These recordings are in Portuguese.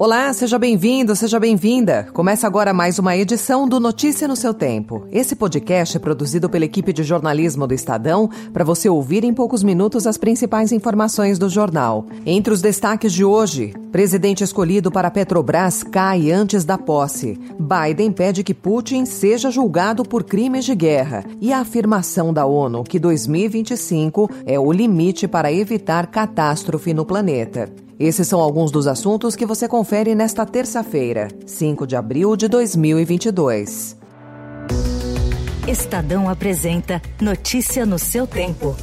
Olá, seja bem-vindo, seja bem-vinda. Começa agora mais uma edição do Notícia no seu Tempo. Esse podcast é produzido pela equipe de jornalismo do Estadão para você ouvir em poucos minutos as principais informações do jornal. Entre os destaques de hoje, presidente escolhido para Petrobras cai antes da posse. Biden pede que Putin seja julgado por crimes de guerra e a afirmação da ONU que 2025 é o limite para evitar catástrofe no planeta. Esses são alguns dos assuntos que você confere nesta terça-feira, 5 de abril de 2022. Estadão apresenta Notícia no seu tempo.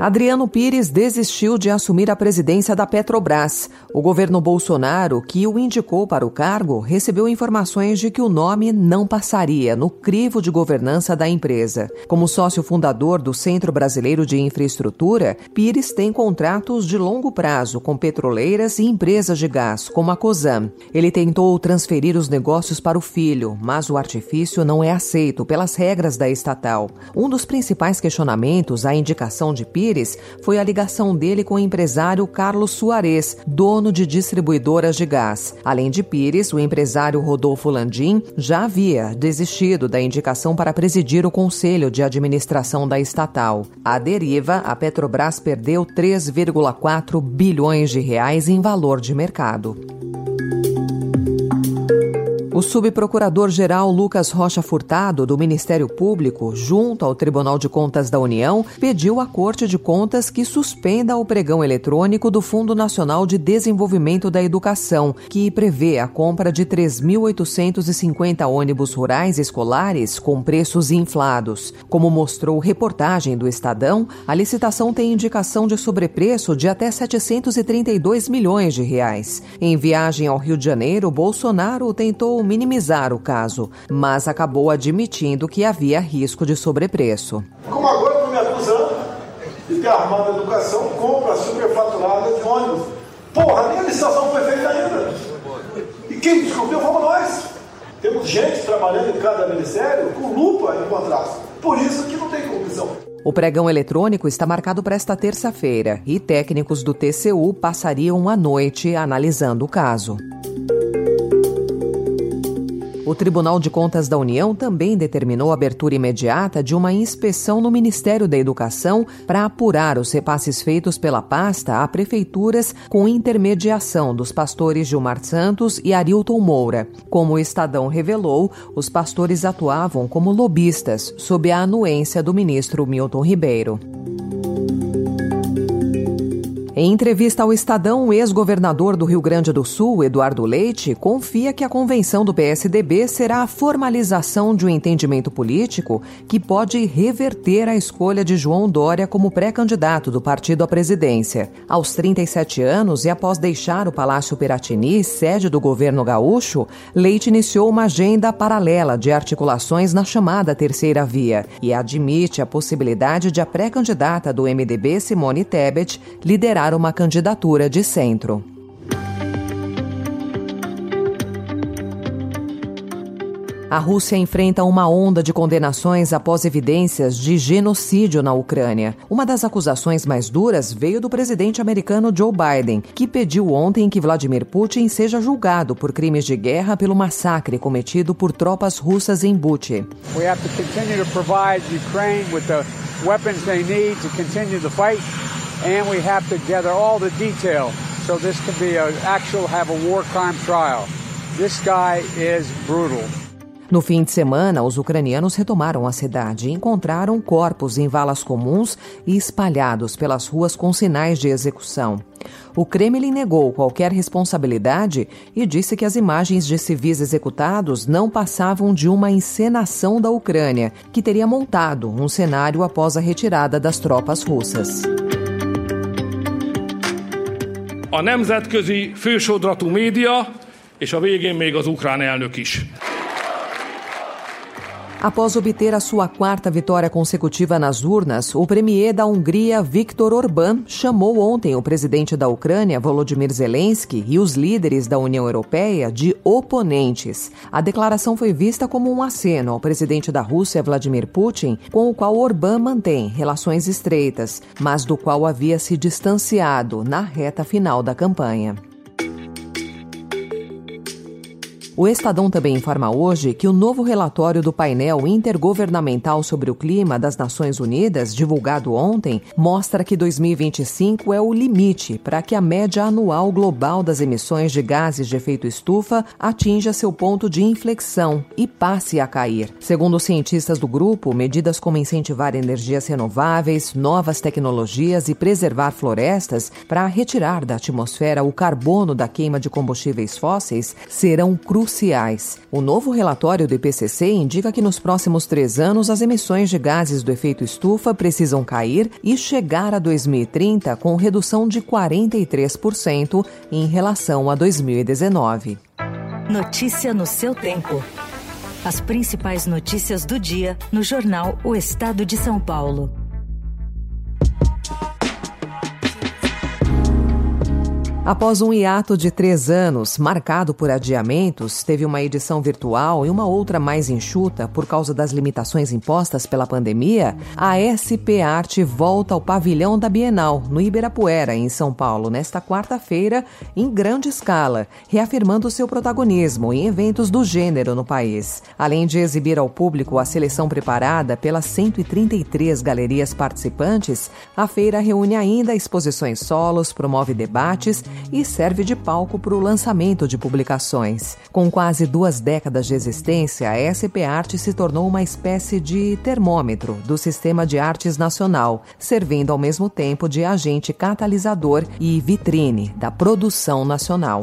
Adriano Pires desistiu de assumir a presidência da Petrobras. O governo Bolsonaro, que o indicou para o cargo, recebeu informações de que o nome não passaria no crivo de governança da empresa. Como sócio fundador do Centro Brasileiro de Infraestrutura, Pires tem contratos de longo prazo com petroleiras e empresas de gás, como a Cosam. Ele tentou transferir os negócios para o filho, mas o artifício não é aceito pelas regras da estatal. Um dos principais questionamentos à indicação de Pires Foi a ligação dele com o empresário Carlos Soares, dono de distribuidoras de gás. Além de Pires, o empresário Rodolfo Landim já havia desistido da indicação para presidir o conselho de administração da estatal. A deriva, a Petrobras perdeu 3,4 bilhões de reais em valor de mercado. O subprocurador-geral Lucas Rocha Furtado, do Ministério Público, junto ao Tribunal de Contas da União, pediu à Corte de Contas que suspenda o pregão eletrônico do Fundo Nacional de Desenvolvimento da Educação, que prevê a compra de 3.850 ônibus rurais escolares com preços inflados. Como mostrou reportagem do Estadão, a licitação tem indicação de sobrepreço de até 732 milhões de reais. Em viagem ao Rio de Janeiro, Bolsonaro tentou minimizar o caso, mas acabou admitindo que havia risco de sobrepreço. Como agora estão me acusando de ter armado a educação, compra superfaturada de ônibus. Porra, nem a licitação foi feita ainda. E quem descobriu fomos nós. Temos gente trabalhando em cada ministério com lupa em contrato. Por isso que não tem corrupção. O pregão eletrônico está marcado para esta terça-feira e técnicos do TCU passariam a noite analisando o caso. O Tribunal de Contas da União também determinou a abertura imediata de uma inspeção no Ministério da Educação para apurar os repasses feitos pela pasta a prefeituras com intermediação dos pastores Gilmar Santos e Arilton Moura. Como o Estadão revelou, os pastores atuavam como lobistas sob a anuência do ministro Milton Ribeiro. Em entrevista ao Estadão, o ex-governador do Rio Grande do Sul, Eduardo Leite, confia que a convenção do PSDB será a formalização de um entendimento político que pode reverter a escolha de João Dória como pré-candidato do partido à presidência. Aos 37 anos e após deixar o Palácio Piratini, sede do governo gaúcho, Leite iniciou uma agenda paralela de articulações na chamada Terceira Via e admite a possibilidade de a pré-candidata do MDB, Simone Tebet, liderar uma candidatura de centro. A Rússia enfrenta uma onda de condenações após evidências de genocídio na Ucrânia. Uma das acusações mais duras veio do presidente americano Joe Biden, que pediu ontem que Vladimir Putin seja julgado por crimes de guerra pelo massacre cometido por tropas russas em Bucha. We have to continue to provide Ukraine with the weapons they need to continue the fight and we have to gather all the detail so this can be an actual have a war crime trial. This guy is brutal. No fim de semana, os ucranianos retomaram a cidade e encontraram corpos em valas comuns e espalhados pelas ruas com sinais de execução. O Kremlin negou qualquer responsabilidade e disse que as imagens de civis executados não passavam de uma encenação da Ucrânia, que teria montado um cenário após a retirada das tropas russas. A nemzetközi fősodratú média, és a végén még az ukrán elnök is. Após obter a sua quarta vitória consecutiva nas urnas, o premier da Hungria, Viktor Orbán, chamou ontem o presidente da Ucrânia, Volodymyr Zelensky, e os líderes da União Europeia de oponentes. A declaração foi vista como um aceno ao presidente da Rússia, Vladimir Putin, com o qual Orbán mantém relações estreitas, mas do qual havia se distanciado na reta final da campanha. O Estadão também informa hoje que o novo relatório do painel intergovernamental sobre o clima das Nações Unidas, divulgado ontem, mostra que 2025 é o limite para que a média anual global das emissões de gases de efeito estufa atinja seu ponto de inflexão e passe a cair. Segundo os cientistas do grupo, medidas como incentivar energias renováveis, novas tecnologias e preservar florestas para retirar da atmosfera o carbono da queima de combustíveis fósseis serão cruciais cruciais. O novo relatório do IPCC indica que nos próximos três anos as emissões de gases do efeito estufa precisam cair e chegar a 2030 com redução de 43% em relação a 2019. Notícia no seu tempo. As principais notícias do dia no jornal O Estado de São Paulo. Após um hiato de três anos, marcado por adiamentos, teve uma edição virtual e uma outra mais enxuta por causa das limitações impostas pela pandemia, a SP Arte volta ao pavilhão da Bienal, no Ibirapuera, em São Paulo, nesta quarta-feira, em grande escala, reafirmando seu protagonismo em eventos do gênero no país. Além de exibir ao público a seleção preparada pelas 133 galerias participantes, a feira reúne ainda exposições solos, promove debates e serve de palco para o lançamento de publicações. Com quase duas décadas de existência, a SP Arte se tornou uma espécie de termômetro do sistema de artes nacional, servindo ao mesmo tempo de agente catalisador e vitrine da produção nacional.